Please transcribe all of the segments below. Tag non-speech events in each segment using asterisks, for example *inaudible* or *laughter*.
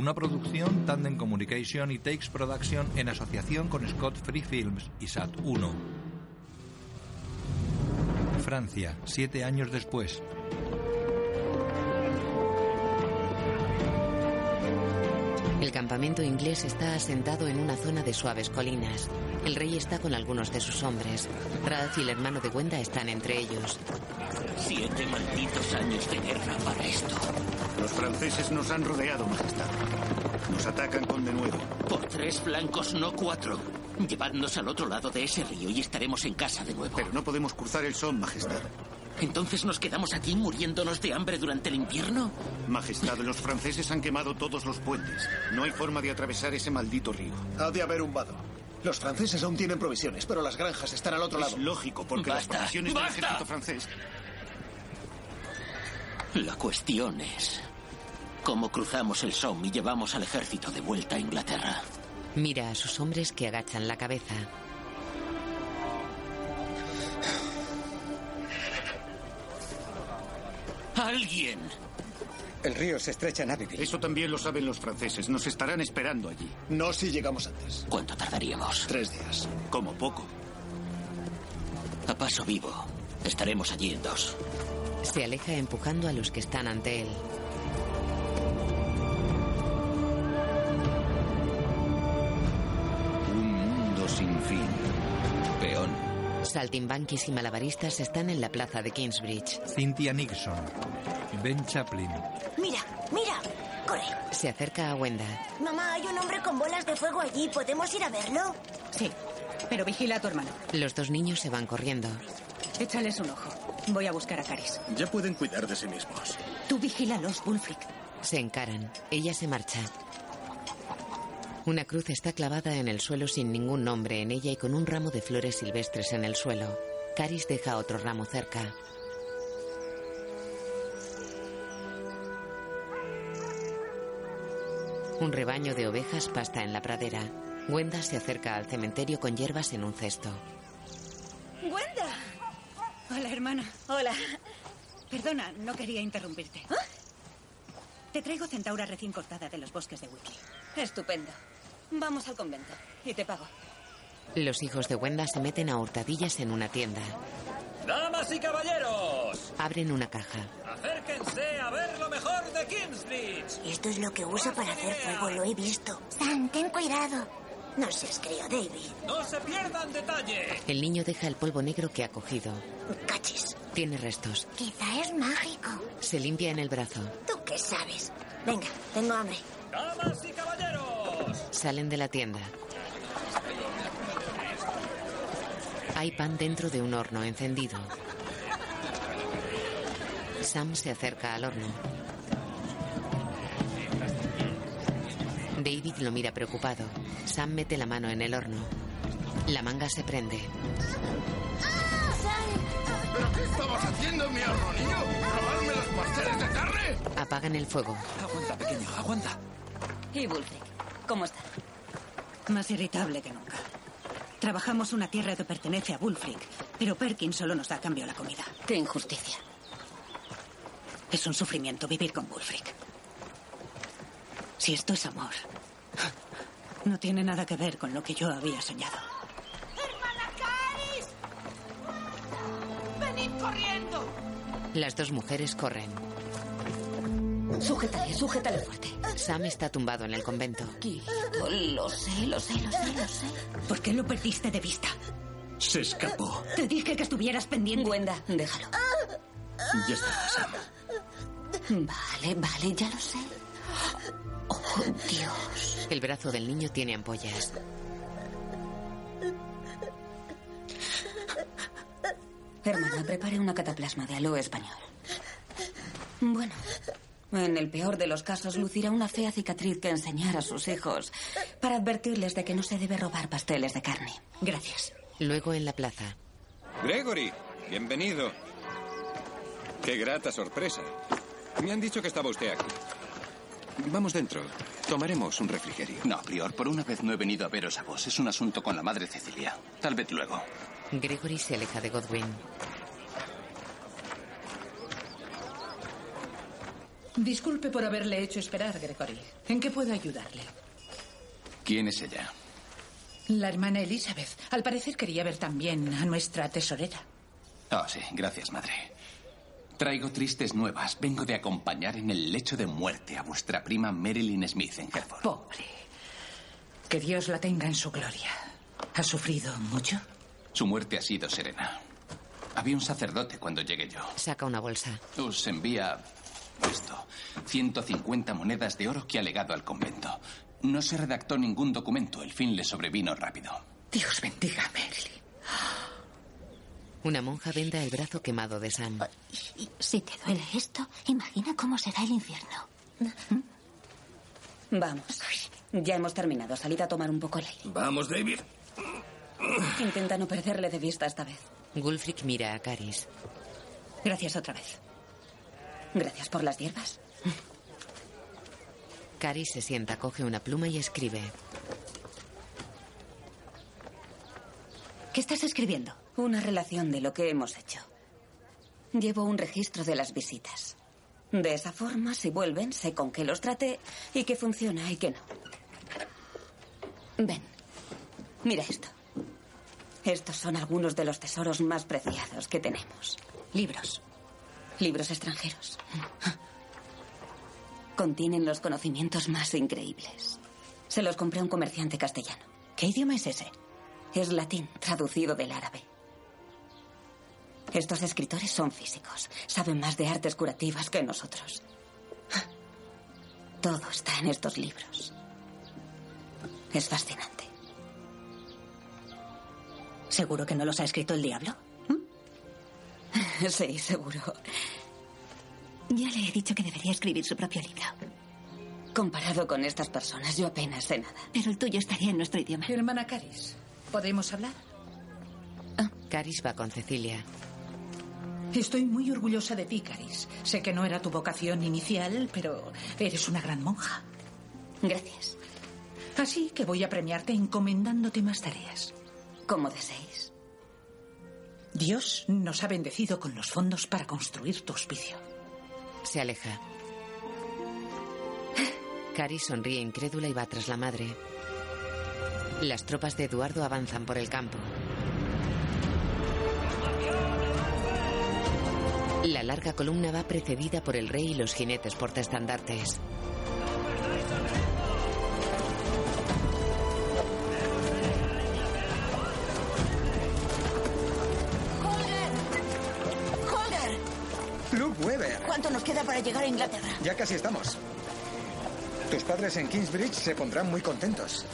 Una producción Tandem Communication y Takes Production en asociación con Scott Free Films y Sat 1. Francia, siete años después. El campamento inglés está asentado en una zona de suaves colinas. El rey está con algunos de sus hombres. Ralph y el hermano de Wenda están entre ellos. Siete malditos años de guerra para esto. Los franceses nos han rodeado, Majestad. Nos atacan con denuedo. Por tres flancos, no cuatro. Llevadnos al otro lado de ese río y estaremos en casa de nuevo. Pero no podemos cruzar el Son, Majestad. ¿Entonces nos quedamos aquí muriéndonos de hambre durante el invierno? Majestad, los franceses han quemado todos los puentes. No hay forma de atravesar ese maldito río. Ha de haber un vado. Los franceses aún tienen provisiones, pero las granjas están al otro Es lado. lógico, porque Basta, las provisiones del basta. ejército francés La cuestión es cómo cruzamos el Somme y llevamos al ejército de vuelta a Inglaterra. Mira a sus hombres que agachan la cabeza. ¡Alguien! El río se estrecha en Abbeville. Eso también lo saben los franceses. Nos estarán esperando allí. No si llegamos antes. ¿Cuánto tardaríamos? Tres días. Como poco. A paso vivo. Estaremos allí en dos. Se aleja empujando a los que están ante él. Saltimbanquis y malabaristas están en la plaza de Kingsbridge. Cynthia Nixon. Ben Chaplin. Mira, mira. Corre. Se acerca a Wenda. Mamá, hay un hombre con bolas de fuego allí. ¿Podemos ir a verlo? Sí, pero vigila a tu hermano. Los dos niños se van corriendo. Échales un ojo. Voy a buscar a Caris. Ya pueden cuidar de sí mismos. Tú vigílalos, Bulfric. Se encaran. Ella se marcha. Una cruz está clavada en el suelo sin ningún nombre en ella y con un ramo de flores silvestres en el suelo. Caris deja otro ramo cerca. Un rebaño de ovejas pasta en la pradera. Wenda se acerca al cementerio con hierbas en un cesto. ¡Wenda! Hola, hermana. Hola. Perdona, no quería interrumpirte. ¿Ah? Te traigo centaura recién cortada de los bosques de Wiki. Estupendo. Vamos al convento y te pago. Los hijos de Wenda se meten a hurtadillas en una tienda. Damas y caballeros, Abren una caja. acérquense a ver lo mejor de Kingsbridge. Esto es lo que usa para hacer fuego, lo he visto. Sam, ten cuidado. No seas crío, David. No se pierdan detalle. El niño deja el polvo negro que ha cogido. Cachis. Tiene restos. Quizá es mágico. Se limpia en el brazo. ¿Tú qué sabes? Venga, tengo hambre. Damas y caballeros. Salen de la tienda. Hay pan dentro de un horno encendido. Sam se acerca al horno. David lo mira preocupado. Sam mete la mano en el horno. La manga se prende. ¿Pero qué estabas haciendo en mi horno, niño? ¿Robarme los pasteles de carne? Apagan el fuego. Aguanta, pequeño, aguanta. ¿Y Bulfric? ¿Cómo está? Más irritable que nunca. Trabajamos una tierra que pertenece a Bulfric, pero Perkins solo nos da a cambio la comida. Qué injusticia. Es un sufrimiento vivir con Bulfric. Si esto es amor, no tiene nada que ver con lo que yo había soñado. ¡Hermana Caris! ¡Venid corriendo! Las dos mujeres corren. Sujétale, sujétale fuerte. Sam está tumbado en el convento. Quieto, lo sé, lo sé, lo sé, lo sé. ¿Por qué lo perdiste de vista? Se escapó. Te dije que estuvieras pendiente. Wenda, déjalo. Ya está, Sam. Vale, vale, ya lo sé. Oh, Dios. El brazo del niño tiene ampollas. Hermana, prepare una cataplasma de aloe español. Bueno, en el peor de los casos, lucirá una fea cicatriz que enseñar a sus hijos para advertirles de que no se debe robar pasteles de carne. Gracias. Luego en la plaza. Gregory, bienvenido. Qué grata sorpresa. Me han dicho que estaba usted aquí. Vamos dentro. Tomaremos un refrigerio. No, Prior, por una vez no he venido a veros a vos. Es un asunto con la madre Cecilia. Tal vez luego. Gregory se aleja de Godwin. Disculpe por haberle hecho esperar, Gregory. ¿En qué puedo ayudarle? ¿Quién es ella? La hermana Elizabeth. Al parecer quería ver también a nuestra tesorera. Oh, sí, gracias, madre. Traigo tristes nuevas. Vengo de acompañar en el lecho de muerte a vuestra prima Marilyn Smith en Hereford. Pobre. Que Dios la tenga en su gloria. ¿Ha sufrido mucho? Su muerte ha sido serena. Había un sacerdote cuando llegué yo. Saca una bolsa. Os envía esto. 150 monedas de oro que ha legado al convento. No se redactó ningún documento. El fin le sobrevino rápido. Dios bendiga a Marilyn. Una monja venda el brazo quemado de Sam. Si te duele esto, imagina cómo será el infierno. Vamos. Ya hemos terminado. Salid a tomar un poco el aire. Vamos, David. Intenta no perderle de vista esta vez. Gulfric mira a Caris. Gracias otra vez. Gracias por las hierbas. Caris se sienta, coge una pluma y escribe. ¿Qué estás escribiendo? Una relación de lo que hemos hecho. Llevo un registro de las visitas. De esa forma, si vuelven, sé con qué los traté y qué funciona y qué no. Ven, mira esto. Estos son algunos de los tesoros más preciados que tenemos. Libros. Libros extranjeros. Contienen los conocimientos más increíbles. Se los compré a un comerciante castellano. ¿Qué idioma es ese? Es latín, traducido del árabe. Estos escritores son físicos. Saben más de artes curativas que nosotros. Todo está en estos libros. Es fascinante. ¿Seguro que no los ha escrito el diablo? *laughs* Sí, seguro. Ya le he dicho que debería escribir su propio libro. Comparado con estas personas, yo apenas sé nada. Pero el tuyo estaría en nuestro idioma. Hermana Caris, ¿podemos hablar? Caris va con Cecilia. Estoy muy orgullosa de ti, Caris. Sé que no era tu vocación inicial, pero eres una gran monja. Gracias. Así que voy a premiarte encomendándote más tareas. Como deseéis. Dios nos ha bendecido con los fondos para construir tu hospicio. Se aleja. Caris sonríe incrédula y va tras la madre. Las tropas de Eduardo avanzan por el campo. La larga columna va precedida por el rey y los jinetes portaestandartes. Weber. ¿Cuánto nos queda para llegar a Inglaterra? Ya casi estamos. Tus padres en Kingsbridge se pondrán muy contentos.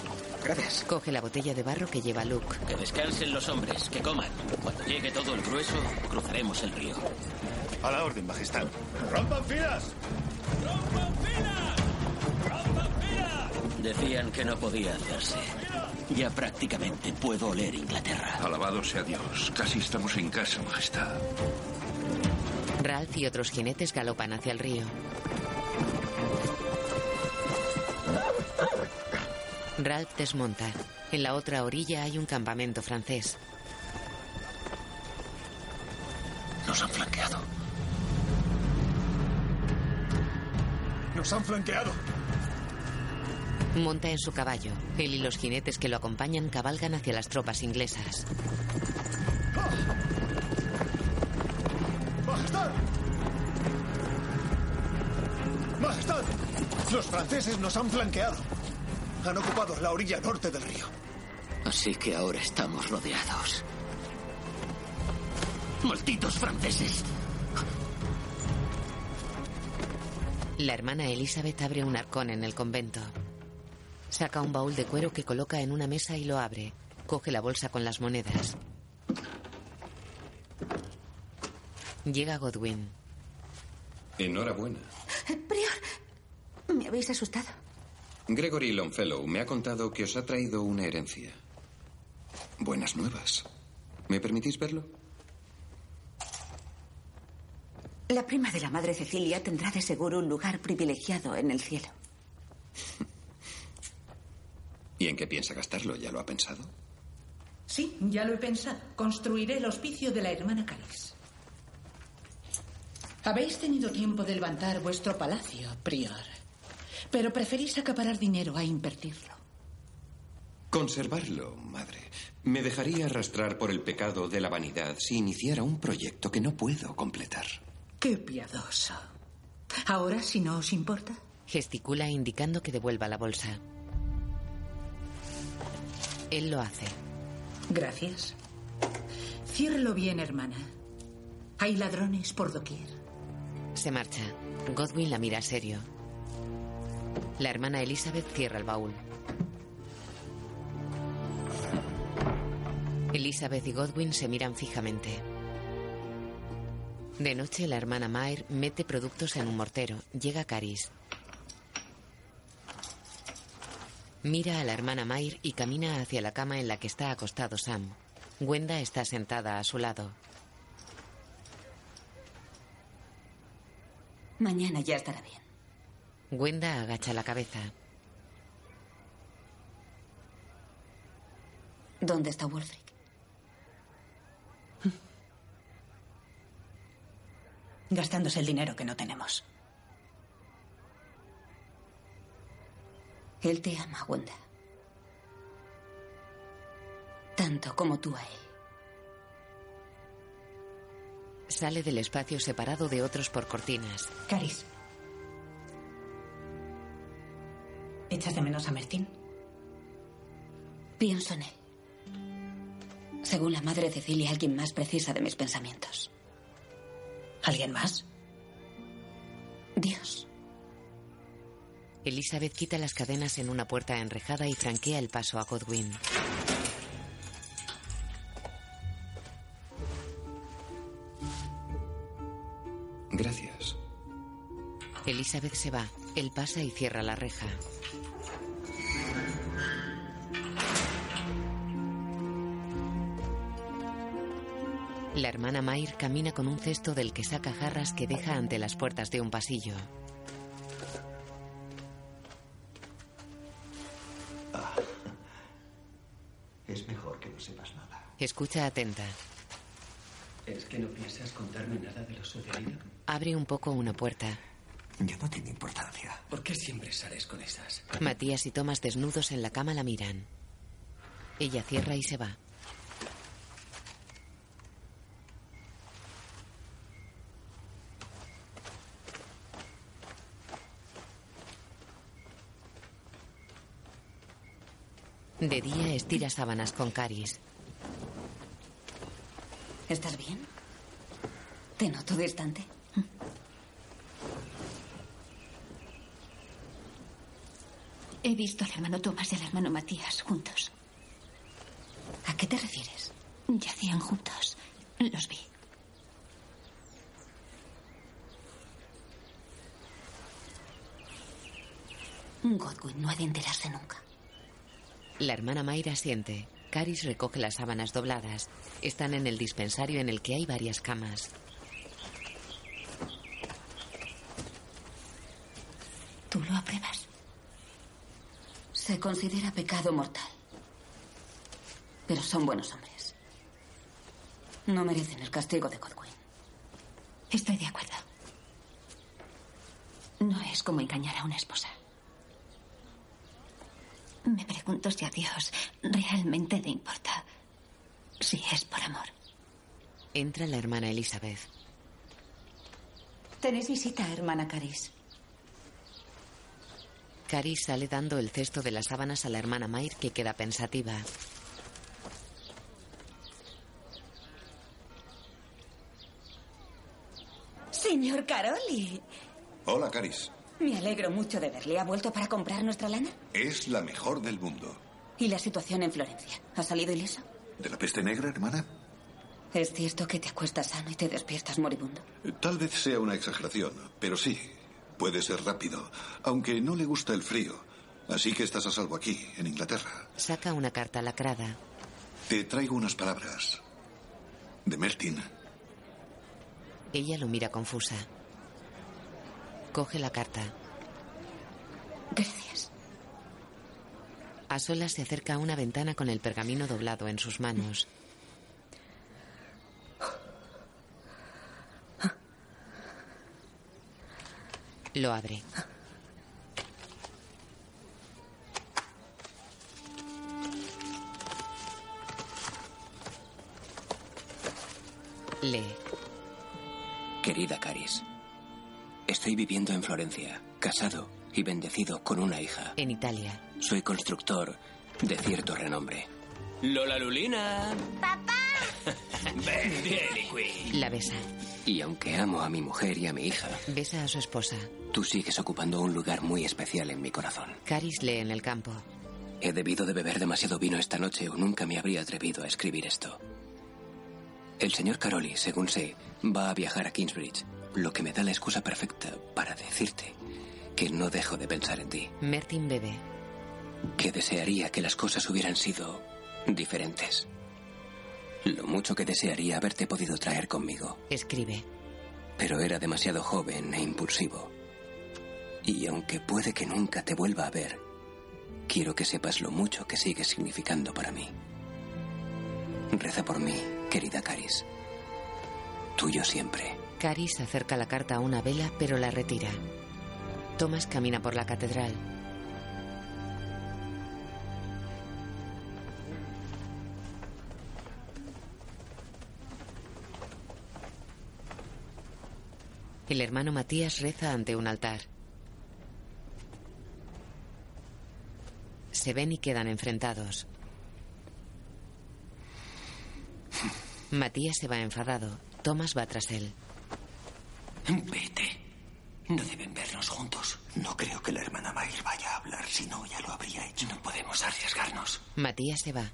Gracias. Coge la botella de barro que lleva Luke. Que descansen los hombres, que coman. Cuando llegue todo el grueso, cruzaremos el río. A la orden, Majestad. ¡Rompan filas! Decían que no podía hacerse. Ya prácticamente puedo oler Inglaterra. Alabado sea Dios. Casi estamos en casa, Majestad. Ralph y otros jinetes galopan hacia el río. Ralph desmonta. En la otra orilla hay un campamento francés. Nos han flanqueado. Nos han flanqueado. Monta en su caballo. Él y los jinetes que lo acompañan cabalgan hacia las tropas inglesas. ¡Majestad! ¡Majestad! Los franceses nos han flanqueado. Han ocupado la orilla norte del río. Así que ahora estamos rodeados. ¡Malditos franceses! La hermana Elizabeth abre un arcón en el convento. Saca un baúl de cuero que coloca en una mesa y lo abre. Coge la bolsa con las monedas. Llega Godwin. Enhorabuena. Prior, me habéis asustado. Gregory Longfellow me ha contado que os ha traído una herencia. Buenas nuevas. ¿Me permitís verlo? La prima de la madre Cecilia tendrá de seguro un lugar privilegiado en el cielo. ¿Y en qué piensa gastarlo? ¿Ya lo ha pensado? Sí, ya lo he pensado. Construiré el hospicio de la hermana Caris. Habéis tenido tiempo de levantar vuestro palacio, prior. Pero preferís acaparar dinero a invertirlo. Conservarlo, madre. Me dejaría arrastrar por el pecado de la vanidad si iniciara un proyecto que no puedo completar. Qué piadoso. Ahora, si no os importa. Gesticula indicando que devuelva la bolsa. Él lo hace. Gracias. Ciérrelo bien, hermana. Hay ladrones por doquier. Se marcha. Godwin la mira serio. La hermana Elizabeth cierra el baúl. Elizabeth y Godwin se miran fijamente. De noche, la hermana Mayer mete productos en un mortero. Llega Caris. Mira a la hermana Mayer y camina hacia la cama en la que está acostado Sam. Gwenda está sentada a su lado. Mañana ya estará bien. Gwenda agacha la cabeza. ¿Dónde está Wolfric? *laughs* Gastándose el dinero que no tenemos. Él te ama, Wanda. Tanto como tú a él. Sale del espacio separado de otros por cortinas. Caris. ¿Echas de menos a Mertín? Pienso en él. Según la madre Cecilia, alguien más precisa de mis pensamientos. ¿Alguien más? Dios. Elizabeth quita las cadenas en una puerta enrejada y franquea el paso a Godwin. Gracias. Elizabeth se va. Él pasa y cierra la reja. La hermana Mayer camina con un cesto del que saca jarras que deja ante las puertas de un pasillo. Es mejor que no sepas nada. Escucha atenta. ¿Es que no piensas contarme nada de lo sucedido? Abre un poco una puerta. Ya no tiene importancia. ¿Por qué siempre sales con esas? Matías y Tomás desnudos en la cama la miran. Ella cierra y se va. De día estira sábanas con Caris. ¿Estás bien? Te noto distante. He visto al hermano Tomás y al hermano Matías juntos. ¿A qué te refieres? Yacían juntos. Los vi. Godwin no ha de enterarse nunca. La hermana Mayra siente. Caris recoge las sábanas dobladas. Están en el dispensario en el que hay varias camas. ¿Tú lo apruebas? Se considera pecado mortal. Pero son buenos hombres. No merecen el castigo de Godwin. Estoy de acuerdo. No es como engañar a una esposa. Me pregunto si a Dios realmente le importa si es por amor. Entra la hermana Elizabeth. Tenéis visita, hermana Caris. Caris sale dando el cesto de las sábanas a la hermana Mayer que queda pensativa. Señor Caroli. Hola, Caris. Me alegro mucho de verle. ¿Ha vuelto para comprar nuestra lana? Es la mejor del mundo. ¿Y la situación en Florencia? ¿Ha salido ileso? ¿De la peste negra, hermana? ¿Es cierto que te acuestas sano y te despiertas moribundo? Tal vez sea una exageración, pero sí, puede ser rápido, aunque no le gusta el frío. Así que estás a salvo aquí, en Inglaterra. Saca una carta lacrada. Te traigo unas palabras. De Mertin. Ella lo mira confusa. Coge la carta. Gracias. A solas se acerca a una ventana con el pergamino doblado en sus manos. Lo abre. Lee. Querida Caris, estoy viviendo en Florencia, casado y bendecido con una hija. En Italia. Soy constructor de cierto renombre. Lola Lulina. ¡Papá! *laughs* Ven, bien, La besa. Y aunque amo a mi mujer y a mi hija, Besa a su esposa. tú sigues ocupando un lugar muy especial en mi corazón. Caris lee en el campo. He debido de beber demasiado vino esta noche o nunca me habría atrevido a escribir esto. El señor Caroli, según sé, va a viajar a Kingsbridge, lo que me da la excusa perfecta para decirte que no dejo de pensar en ti, Mertin bebe. que desearía que las cosas hubieran sido diferentes. Lo mucho que desearía haberte podido traer conmigo, Escribe. pero era demasiado joven e impulsivo. Y aunque puede que nunca te vuelva a ver, quiero que sepas lo mucho que sigues significando para mí. Reza por mí, querida Caris. Tuyo siempre. Caris acerca la carta a una vela, pero la retira. Thomas camina por la catedral. El hermano Matías reza ante un altar. Se ven y quedan enfrentados. Matías se va enfadado. Thomas va tras él. Vete. No deben vernos juntos. No creo que la hermana Mair vaya a hablar, si no, ya lo habría hecho. No podemos arriesgarnos. Matías se va.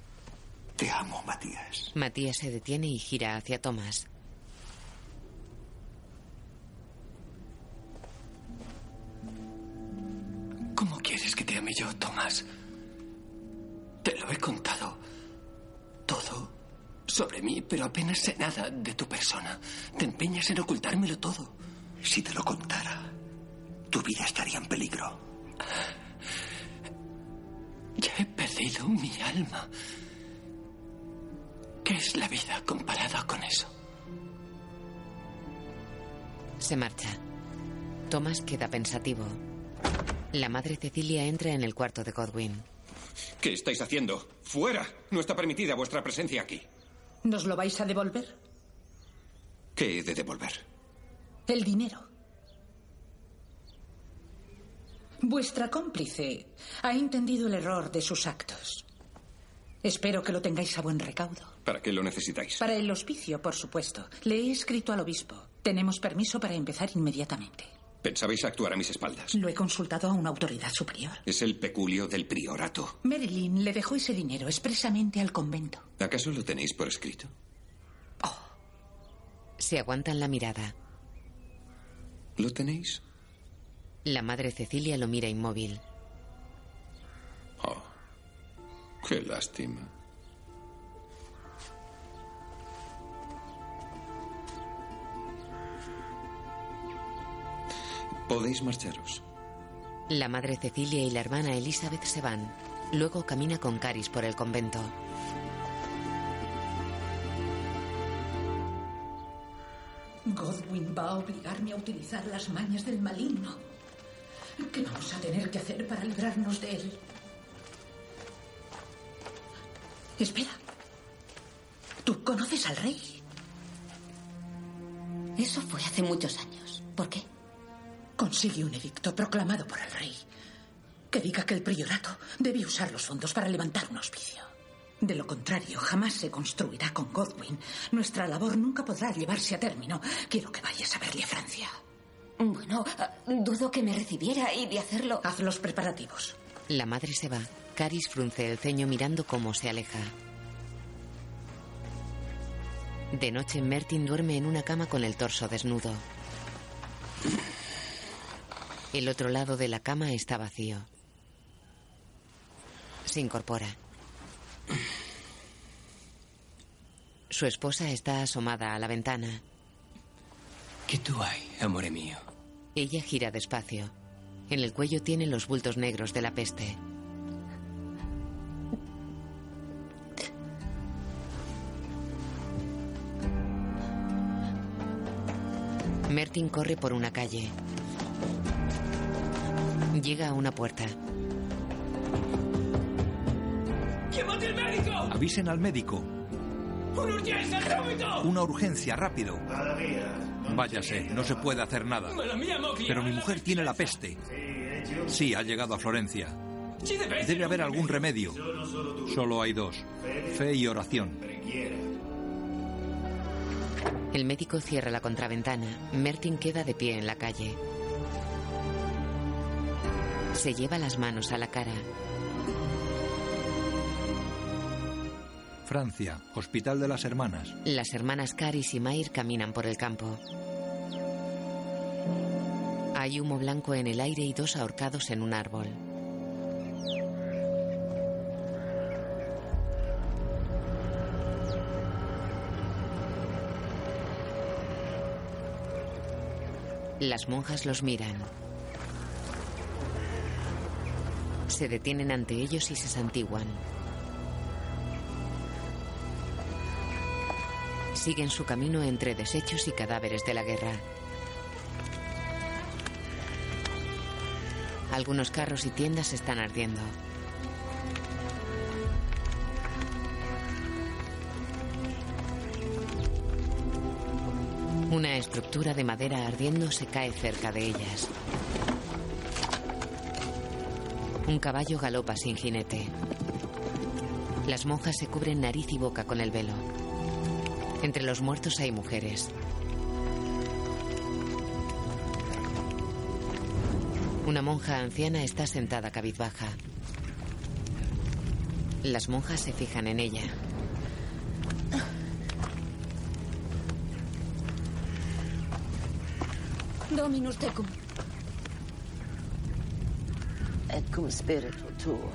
Te amo, Matías. Matías se detiene y gira hacia Thomas. ¿Cómo quieres que te ame yo, Tomás? Te lo he contado todo sobre mí, pero apenas sé nada de tu persona. Te empeñas en ocultármelo todo. Si te lo contara, tu vida estaría en peligro. Ya he perdido mi alma. ¿Qué es la vida comparada con eso? Se marcha. Thomas queda pensativo. La madre Cecilia entra en el cuarto de Godwin. ¿Qué estáis haciendo? ¡Fuera! No está permitida vuestra presencia aquí. ¿Nos lo vais a devolver? ¿Qué he de devolver? El dinero. Vuestra cómplice ha entendido el error de sus actos. Espero que lo tengáis a buen recaudo. ¿Para qué lo necesitáis? Para el hospicio, por supuesto. Le he escrito al obispo. Tenemos permiso para empezar inmediatamente. Pensabais actuar a mis espaldas. Lo he consultado a una autoridad superior. Es el peculio del priorato. Marilyn le dejó ese dinero expresamente al convento. ¿Acaso lo tenéis por escrito? Se aguantan la mirada. ¿Lo tenéis? La madre Cecilia lo mira inmóvil. Oh, qué lástima. Podéis marcharos. La madre Cecilia y la hermana Elizabeth se van. Luego camina con Caris por el convento. Godwin va a obligarme a utilizar las mañas del maligno. ¿Qué vamos a tener que hacer para librarnos de él? Espera. ¿Tú conoces al rey? Eso fue hace muchos años. ¿Por qué? Consigue un edicto proclamado por el rey que diga que el priorato debe usar los fondos para levantar un hospicio. De lo contrario, jamás se construirá con Godwin. Nuestra labor nunca podrá llevarse a término. Quiero que vayas a verle a Francia. Bueno, dudo que me recibiera y de hacerlo. Haz los preparativos. La madre se va. Caris frunce el ceño mirando cómo se aleja. De noche, Mertin duerme en una cama con el torso desnudo. El otro lado de la cama está vacío. Se incorpora. Su esposa está asomada a la ventana. ¿Qué tú hay, amore mío? Ella gira despacio. En el cuello tiene los bultos negros de la peste. Mertin corre por una calle. Llega a una puerta. ¡Llamad al médico! Avisen al médico. ¡Una urgencia! Una urgencia, rápido. Váyase, no se puede hacer nada. Pero mi mujer tiene la peste. Sí, ha llegado a Florencia. Debe haber algún remedio. Solo hay dos. Fe y oración. El médico cierra la contraventana. Mertin queda de pie en la calle. Se lleva las manos a la cara. Francia, Hospital de las Hermanas. Las hermanas Caris y Mair caminan por el campo. Hay humo blanco en el aire y dos ahorcados en un árbol. Las monjas los miran. Se detienen ante ellos y se santiguan. Siguen su camino entre desechos y cadáveres de la guerra. Algunos carros y tiendas están ardiendo. Una estructura de madera ardiendo se cae cerca de ellas. Un caballo galopa sin jinete. Las monjas se cubren nariz y boca con el velo. Entre los muertos hay mujeres. Una monja anciana está sentada cabizbaja. Las monjas se fijan en ella. Dominus tecum. Et cum spiritu tuo.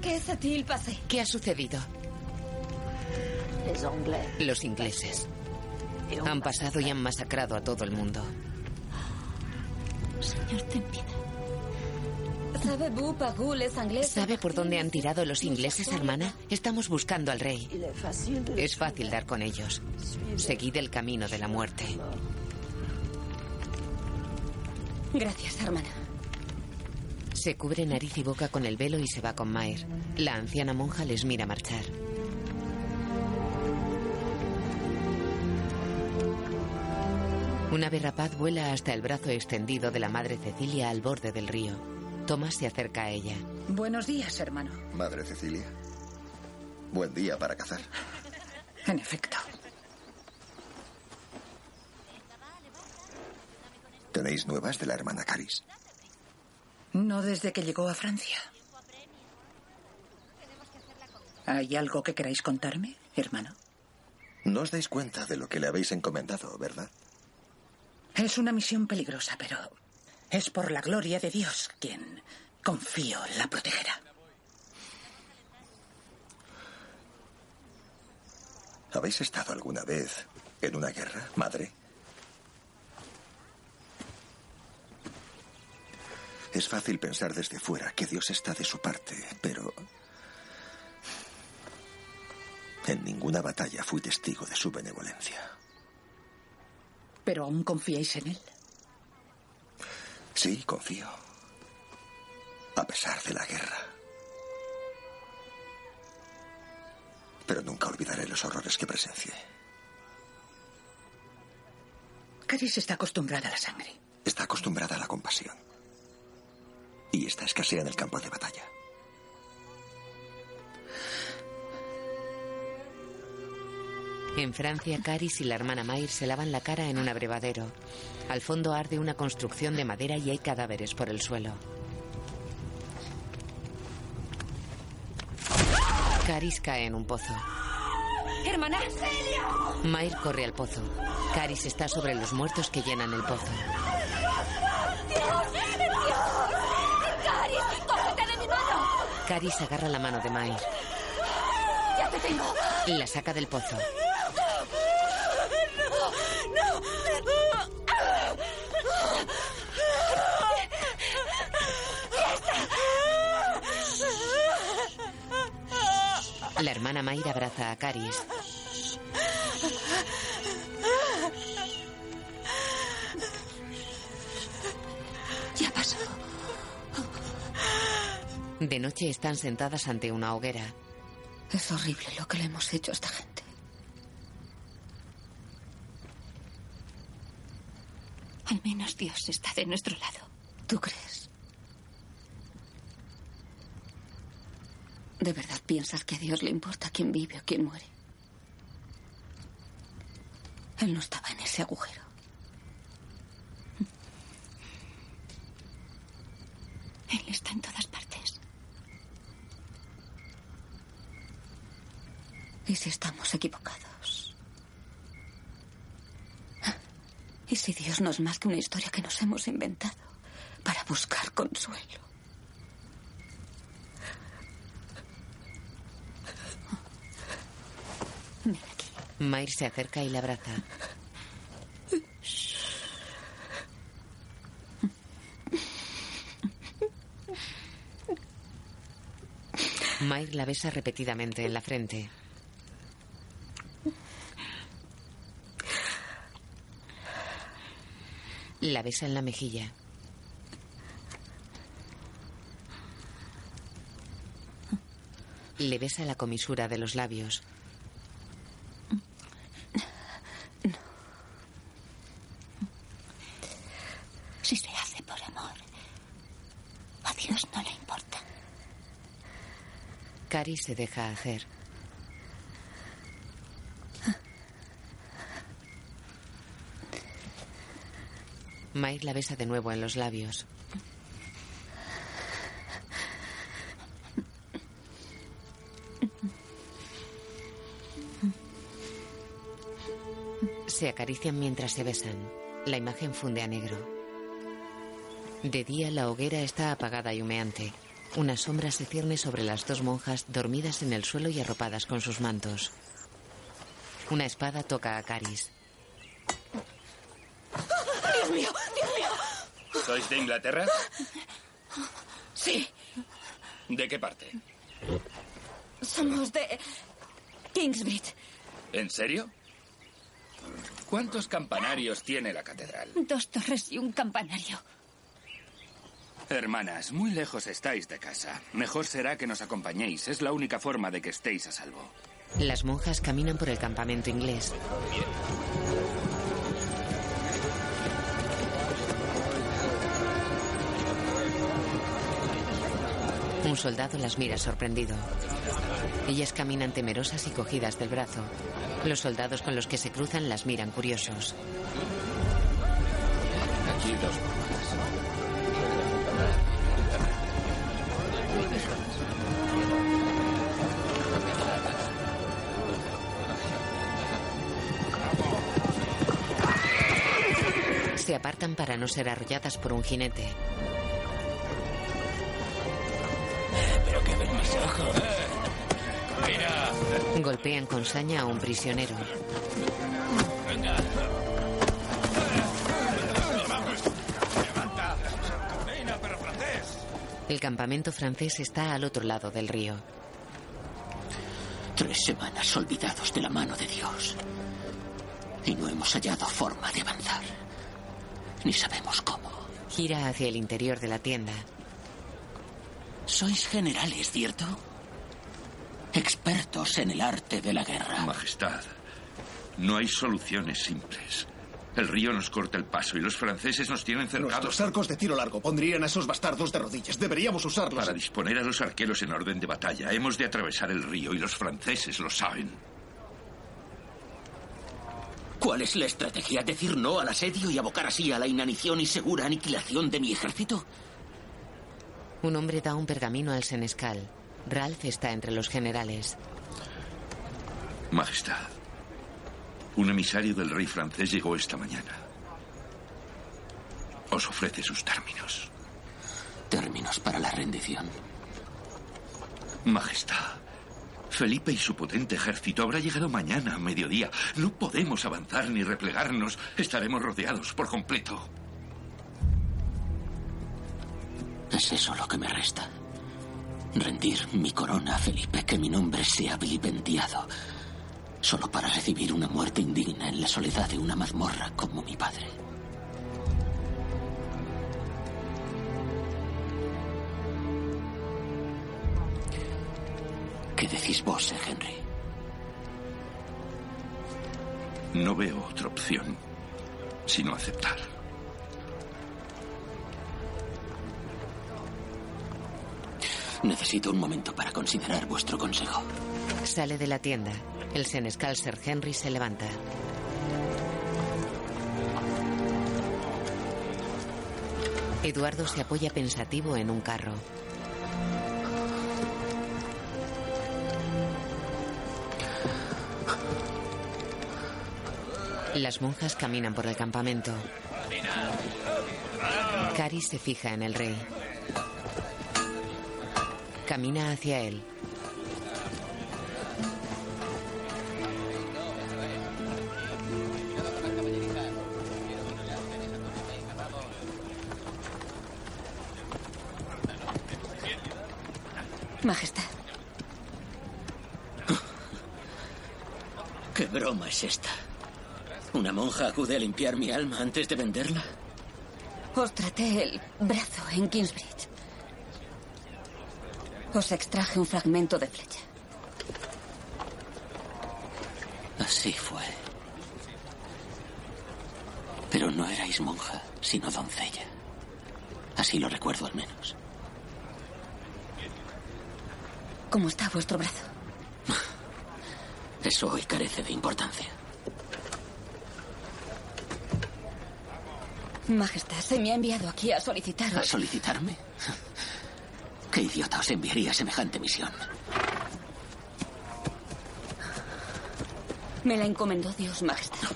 ¿Qué s'est-il passé? ¿Qué ha sucedido? Los ingleses. Han pasado y han masacrado a todo el mundo. Señor, ten piedad. ¿Savez-vous par où les anglais ¿Sabe por dónde han tirado los ingleses, hermana? Estamos buscando al rey. Es fácil dar con ellos. Seguid el camino de la muerte. Gracias, hermana. Se cubre nariz y boca con el velo y se va con Maer. La anciana monja les mira marchar. Un ave rapaz vuela hasta el brazo extendido de la madre Cecilia al borde del río. Thomas se acerca a ella. Buenos días, hermano. Madre Cecilia. Buen día para cazar. En efecto. ¿Tenéis nuevas de la hermana Caris? No desde que llegó a Francia. ¿Hay algo que queráis contarme, hermano? No os dais cuenta de lo que le habéis encomendado, ¿verdad? Es una misión peligrosa, pero es por la gloria de Dios quien confío la protegerá. ¿Habéis estado alguna vez en una guerra, madre? Es fácil pensar desde fuera que Dios está de su parte, pero en ninguna batalla fui testigo de su benevolencia. ¿Pero aún confiáis en él? Sí, confío. A pesar de la guerra. Pero nunca olvidaré los horrores que presencié. Caris está acostumbrada a la sangre. Está acostumbrada a la compasión. Y esta escasea en el campo de batalla. En Francia, Caris y la hermana Mair se lavan la cara en un abrevadero. Al fondo arde una construcción de madera y hay cadáveres por el suelo. Caris cae en un pozo. ¡Hermana! Mair corre al pozo. Caris está sobre los muertos que llenan el pozo. ¡Dios! ¡Dios! ¡Caris! ¡Cógete de mi mano! Caris agarra la mano de Mair. ¡Ya te tengo! La saca del pozo. La hermana Mair abraza a Caris. pasó? De noche están sentadas ante una hoguera. Es horrible lo que le hemos hecho a esta gente. Al menos Dios está de nuestro lado. ¿Tú crees? ¿De verdad piensas que a Dios le importa quién vive o quién muere? Él no estaba en ese agujero. Él está en todas partes. ¿Y si estamos equivocados? ¿Y si Dios no es más que una historia que nos hemos inventado para buscar consuelo? Mayr se acerca y la abraza. Mayr la besa repetidamente en la frente. La besa en la mejilla. Le besa la comisura de los labios. Si se hace por amor, a Dios no le importa. Cari se deja hacer. Mike la besa de nuevo en los labios. Se acarician mientras se besan. La imagen funde a negro. De día la hoguera está apagada y humeante. Una sombra se cierne sobre las dos monjas dormidas en el suelo y arropadas con sus mantos. Una espada toca a Caris. ¡Dios mío! ¡Dios mío! ¿Sois de Inglaterra? Sí, ¿De qué parte? somos de Kingsbridge. ¿En serio? ¿Cuántos campanarios tiene la catedral? Dos torres y un campanario. Hermanas, muy lejos estáis de casa. Mejor será que nos acompañéis. Es la única forma de que estéis a salvo. Las monjas caminan por el campamento inglés. Un soldado las mira sorprendido. Ellas caminan temerosas y cogidas del brazo. Los soldados con los que se cruzan las miran curiosos. Aquí dos apartan para no ser arrolladas por un jinete. Pero que ven mis ojos. Mira. Golpean con saña a un prisionero. Venga. El campamento francés está al otro lado del río. Tres semanas olvidados de la mano de Dios. Y no hemos hallado forma de avanzar. Ni sabemos cómo. Gira hacia el interior de la tienda. Sois generales, ¿cierto? Expertos en el arte de la guerra. Majestad, no hay soluciones simples. El río nos corta el paso y los franceses nos tienen cercados. Nuestros arcos de tiro largo pondrían a esos bastardos de rodillas. Deberíamos usarlos. Para disponer a los arqueros en orden de batalla, hemos de atravesar el río y los franceses lo saben. ¿Cuál es la estrategia? ¿Decir no al asedio y abocar así a la inanición y segura aniquilación de mi ejército? Un hombre da un pergamino al senescal. Ralph está entre los generales. Majestad, un emisario del rey francés llegó esta mañana. Os ofrece sus términos. Términos para la rendición. Majestad, Felipe y su potente ejército habrá llegado mañana a mediodía. No podemos avanzar ni replegarnos. Estaremos rodeados por completo. ¿Es eso lo que me resta? Rendir mi corona a Felipe, que mi nombre sea vilipendiado, solo para recibir una muerte indigna en la soledad de una mazmorra como mi padre. ¿Qué decís vos, Sir Henry? No veo otra opción sino aceptar. Necesito un momento para considerar vuestro consejo. Sale de la tienda. El senescal Sir Henry se levanta. Eduardo se apoya pensativo en un carro. Las monjas caminan por el campamento. Caris se fija en el rey. Camina hacia él. Majestad. ¿Qué broma es esta? ¿Una monja acude a limpiar mi alma antes de venderla? Os traté el brazo en Kingsbridge. Os extraje un fragmento de flecha. Así fue. Pero no erais monja, sino doncella. Así lo recuerdo al menos. ¿Cómo está vuestro brazo? Eso hoy carece de importancia. Majestad, se me ha enviado aquí a solicitaros. ¿A solicitarme? ¿Qué idiota os enviaría semejante misión? Me la encomendó Dios, Majestad.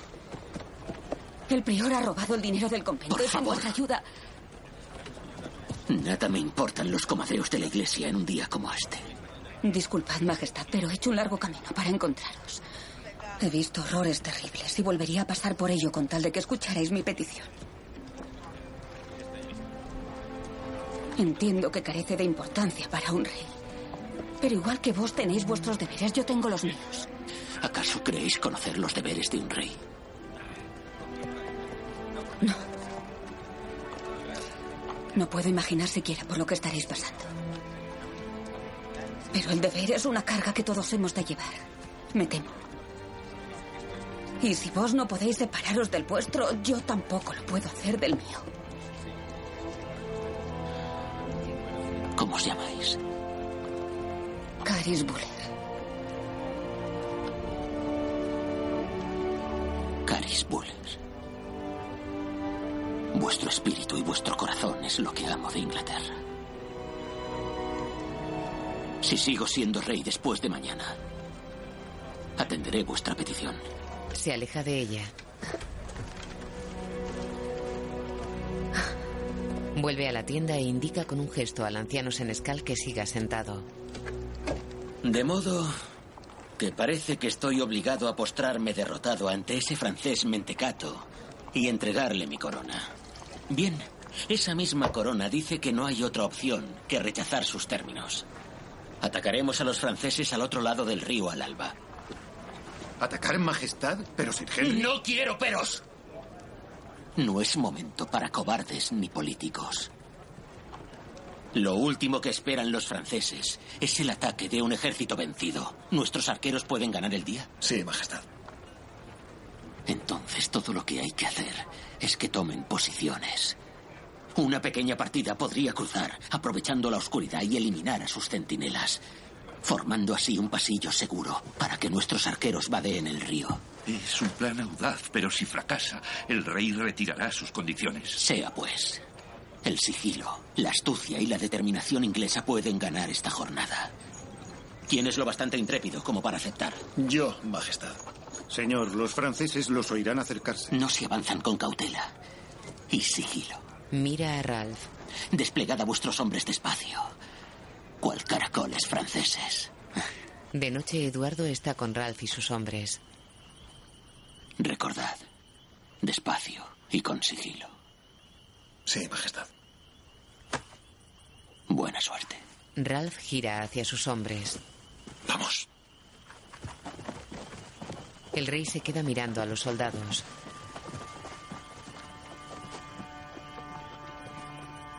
El prior ha robado el dinero del convento Por y favor. vuestra ayuda. Nada me importan los comadreos de la iglesia en un día como este. Disculpad, Majestad, pero he hecho un largo camino para encontraros. He visto horrores terribles y volvería a pasar por ello con tal de que escucharais mi petición. Entiendo que carece de importancia para un rey. Pero igual que vos tenéis vuestros deberes, yo tengo los míos. ¿Acaso creéis conocer los deberes de un rey? No puedo imaginar siquiera por lo que estaréis pasando. Pero el deber es una carga que todos hemos de llevar. Me temo. Y si vos no podéis separaros del vuestro, yo tampoco lo puedo hacer del mío. ¿Cómo os llamáis? Caris Buller. Caris Buller. Vuestro espíritu y vuestro corazón es lo que amo de Inglaterra. Si sigo siendo rey después de mañana, atenderé vuestra petición. Se aleja de ella. Vuelve a la tienda e indica con un gesto al anciano senescal que siga sentado. De modo que parece que estoy obligado a postrarme derrotado ante ese francés mentecato y entregarle mi corona. Bien, esa misma corona dice que no hay otra opción que rechazar sus términos. Atacaremos a los franceses al otro lado del río al alba. ¿Atacar en majestad? Pero Sir Henry... No quiero peros. No es momento para cobardes ni políticos. Lo último que esperan los franceses es el ataque de un ejército vencido. ¿Nuestros arqueros pueden ganar el día? Sí, majestad. Entonces todo lo que hay que hacer es que tomen posiciones. Una pequeña partida podría cruzar, aprovechando la oscuridad y eliminar a sus centinelas, formando así un pasillo seguro para que nuestros arqueros vadeen el río. Es un plan audaz, pero si fracasa, el rey retirará sus condiciones. Sea pues. El sigilo, la astucia y la determinación inglesa pueden ganar esta jornada. ¿Quién es lo bastante intrépido como para aceptar? Yo, majestad. Señor, los franceses los oirán acercarse. No se avanzan con cautela y sigilo. Mira a Ralph. Desplegad a vuestros hombres despacio. Cual caracoles franceses. De noche, Eduardo está con Ralph y sus hombres. Recordad, despacio y con sigilo. Sí, majestad. Buena suerte. Ralph gira hacia sus hombres. Vamos. El rey se queda mirando a los soldados.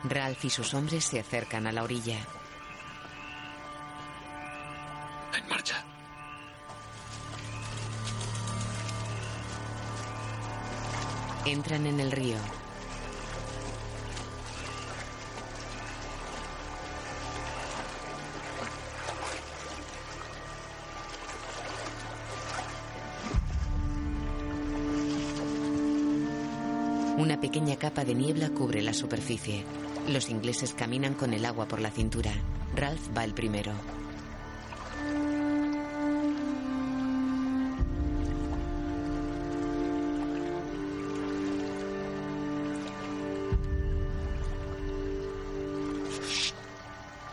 Ralph y sus hombres se acercan a la orilla. Entran en el río. Una pequeña capa de niebla cubre la superficie. Los ingleses caminan con el agua por la cintura. Ralph va el primero.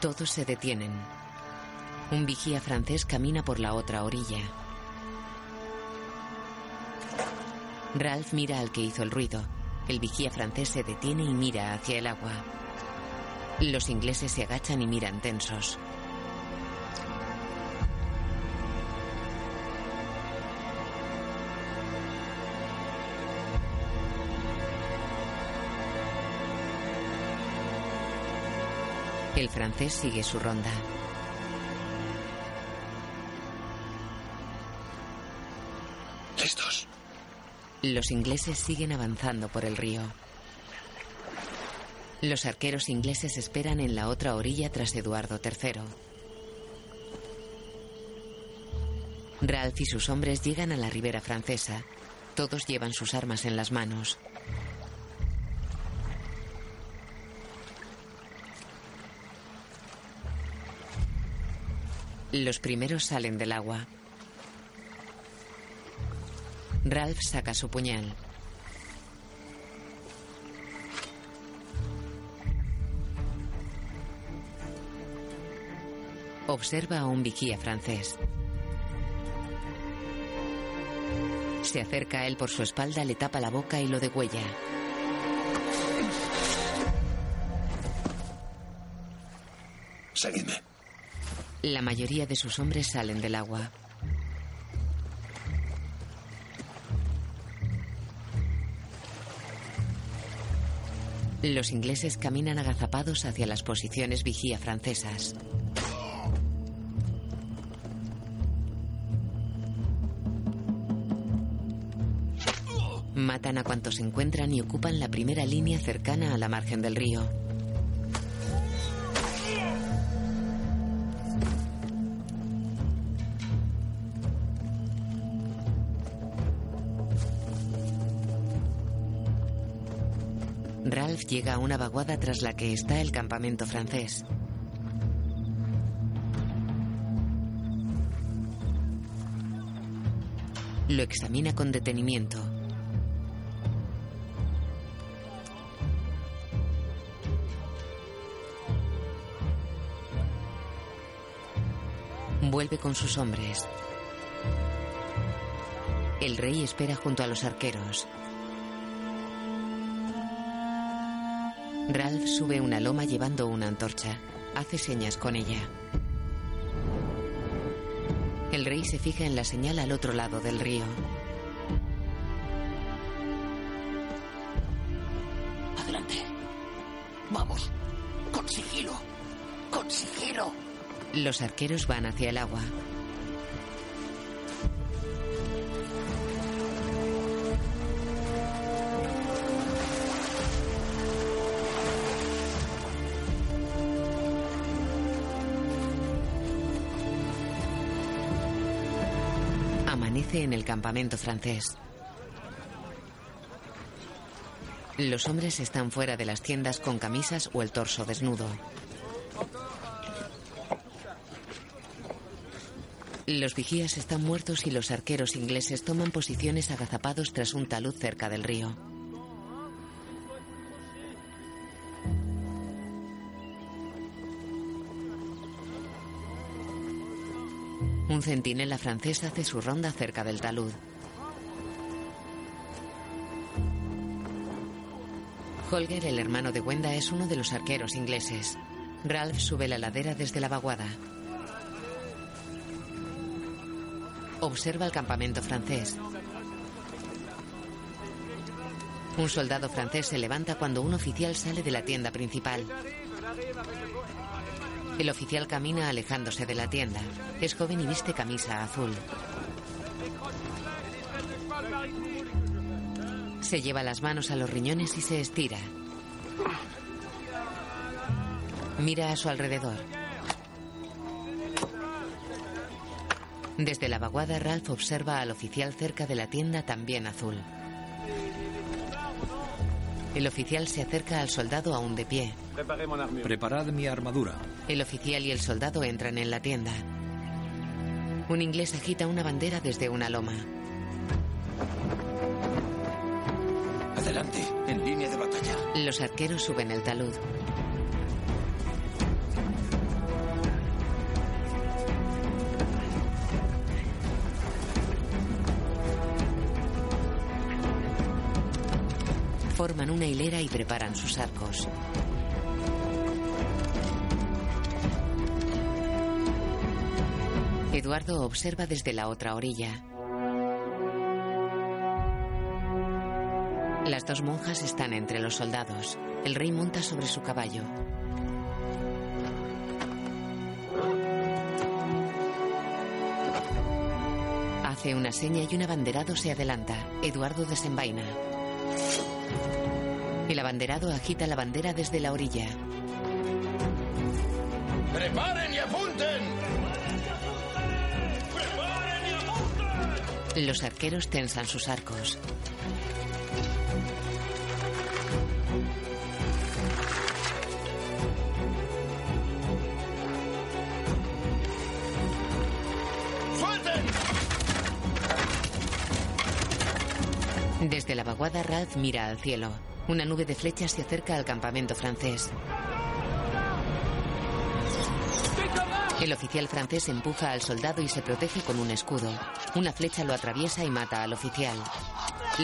Todos se detienen. Un vigía francés camina por la otra orilla. Ralph mira al que hizo el ruido. El vigía francés se detiene y mira hacia el agua. Los ingleses se agachan y miran tensos. El francés sigue su ronda. Listos. Los ingleses siguen avanzando por el río. Los arqueros ingleses esperan en la otra orilla tras Eduardo III. Ralph y sus hombres llegan a la ribera francesa. Todos llevan sus armas en las manos. Los primeros salen del agua. Ralph saca su puñal. Observa a un vigía francés. Se acerca a él por su espalda, le tapa la boca y lo degüella. Seguidme. La mayoría de sus hombres salen del agua. Los ingleses caminan agazapados hacia las posiciones vigía francesas. Matan a cuantos encuentran y ocupan la primera línea cercana a la margen del río. Ralph llega a una vaguada tras la que está el campamento francés. Lo examina con detenimiento. Vuelve con sus hombres. El rey espera junto a los arqueros. Ralph sube una loma llevando una antorcha. Hace señas con ella. El rey se fija en la señal al otro lado del río. Adelante. Vamos. Con sigilo. Con sigilo. Los arqueros van hacia el agua. Campamento francés. Los hombres están fuera de las tiendas con camisas o el torso desnudo. Los vigías están muertos y los arqueros ingleses toman posiciones agazapados tras un talud cerca del río. Un centinela francés hace su ronda cerca del talud. Holger, el hermano de Wenda, es uno de los arqueros ingleses. Ralph sube la ladera desde la vaguada. Observa el campamento francés. Un soldado francés se levanta cuando un oficial sale de la tienda principal. El oficial camina alejándose de la tienda. Es joven y viste camisa azul. Se lleva las manos a los riñones y se estira. Mira a su alrededor. Desde la vaguada, Ralph observa al oficial cerca de la tienda también azul. El oficial se acerca al soldado aún de pie. Preparad mi armadura. El oficial y el soldado entran en la tienda. Un inglés agita una bandera desde una loma. Adelante, en línea de batalla. Los arqueros suben el talud. Forman una hilera y preparan sus arcos. Eduardo observa desde la otra orilla. Las dos monjas están entre los soldados. El rey monta sobre su caballo. Hace una seña y un abanderado se adelanta. Eduardo desenvaina. El abanderado agita la bandera desde la orilla. Los arqueros tensan sus arcos. Desde la vaguada, Ralph mira al cielo. Una nube de flechas se acerca al campamento francés. El oficial francés empuja al soldado y se protege con un escudo. Una flecha lo atraviesa y mata al oficial.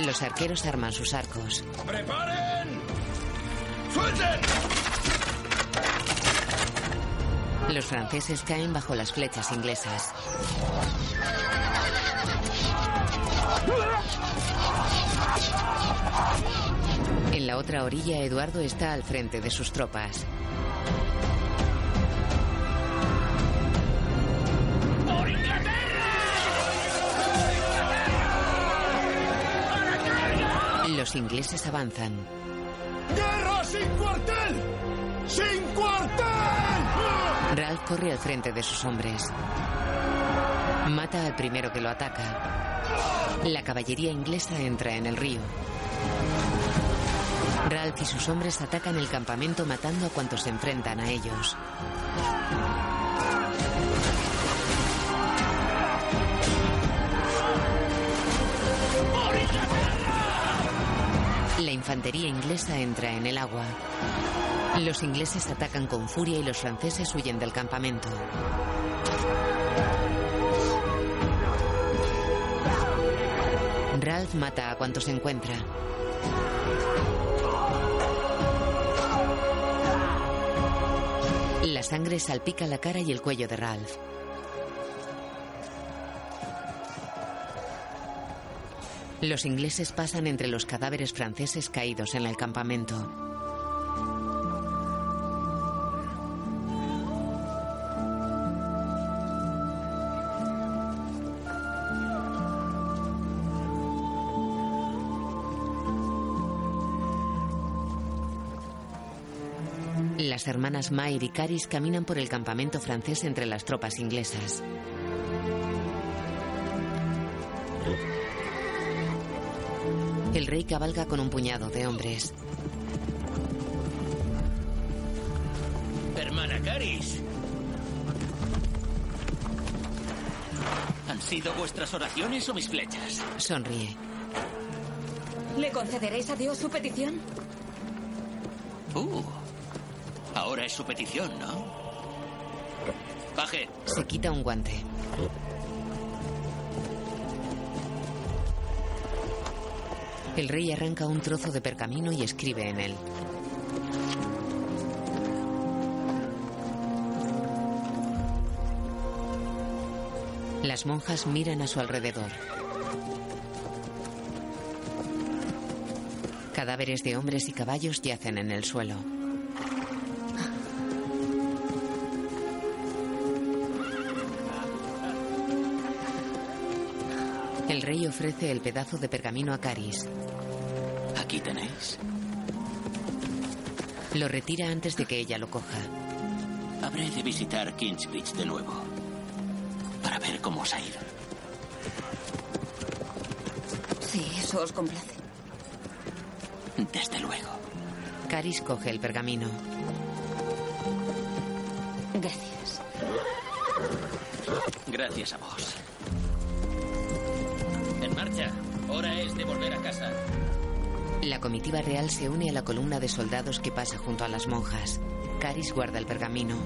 Los arqueros arman sus arcos. ¡Preparen! ¡Suelten! Los franceses caen bajo las flechas inglesas. En la otra orilla, Eduardo está al frente de sus tropas. Los ingleses avanzan. ¡Guerra sin cuartel! ¡Sin cuartel! Ralph corre al frente de sus hombres. Mata al primero que lo ataca. La caballería inglesa entra en el río. Ralph y sus hombres atacan el campamento matando a cuantos se enfrentan a ellos. La infantería inglesa entra en el agua. Los ingleses atacan con furia y los franceses huyen del campamento. Ralph mata a cuantos encuentra. La sangre salpica la cara y el cuello de Ralph. Los ingleses pasan entre los cadáveres franceses caídos en el campamento. Las hermanas Mayr y Caris caminan por el campamento francés entre las tropas inglesas. Rey cabalga con un puñado de hombres. Hermana Caris. ¿Han sido vuestras oraciones o mis flechas? Sonríe. ¿Le concederéis a Dios su petición? Uh, ahora es su petición, ¿no? Baje. Se quita un guante. El rey arranca un trozo de pergamino y escribe en él. Las monjas miran a su alrededor. Cadáveres de hombres y caballos yacen en el suelo. Ofrece el pedazo de pergamino a Caris. Aquí tenéis. Lo retira antes de que ella lo coja. Habré de visitar Kingsbridge de nuevo. Para ver cómo os ha ido. Sí, eso os complace. Desde luego. Caris coge el pergamino. Gracias. Gracias a vos. Hora es de volver a casa. La comitiva real se une a la columna de soldados que pasa junto a las monjas. Caris guarda el pergamino.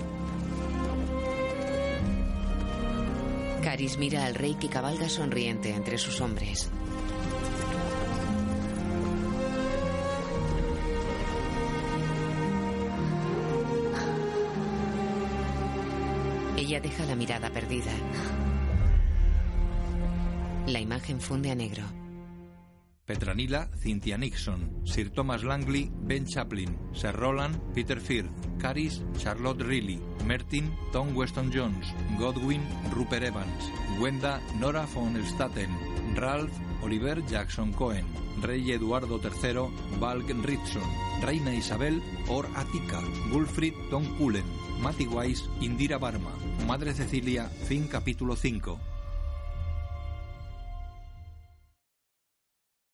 Caris mira al rey que cabalga sonriente entre sus hombres. Ella deja la mirada perdida. La imagen funde a negro. Petranila, Cynthia Nixon, Sir Thomas Langley, Ben Chaplin, Sir Roland, Peter Firth, Caris, Charlotte Riley, Mertin, Tom Weston Jones, Godwin, Rupert Evans, Wenda, Nora von Staten, Ralph, Oliver Jackson Cohen, Rey Eduardo III, Valk Ritson, Reina Isabel, Or Atika, Gulfrid Tom Cullen, Matty Weiss, Indira Barma, Madre Cecilia, fin capítulo 5.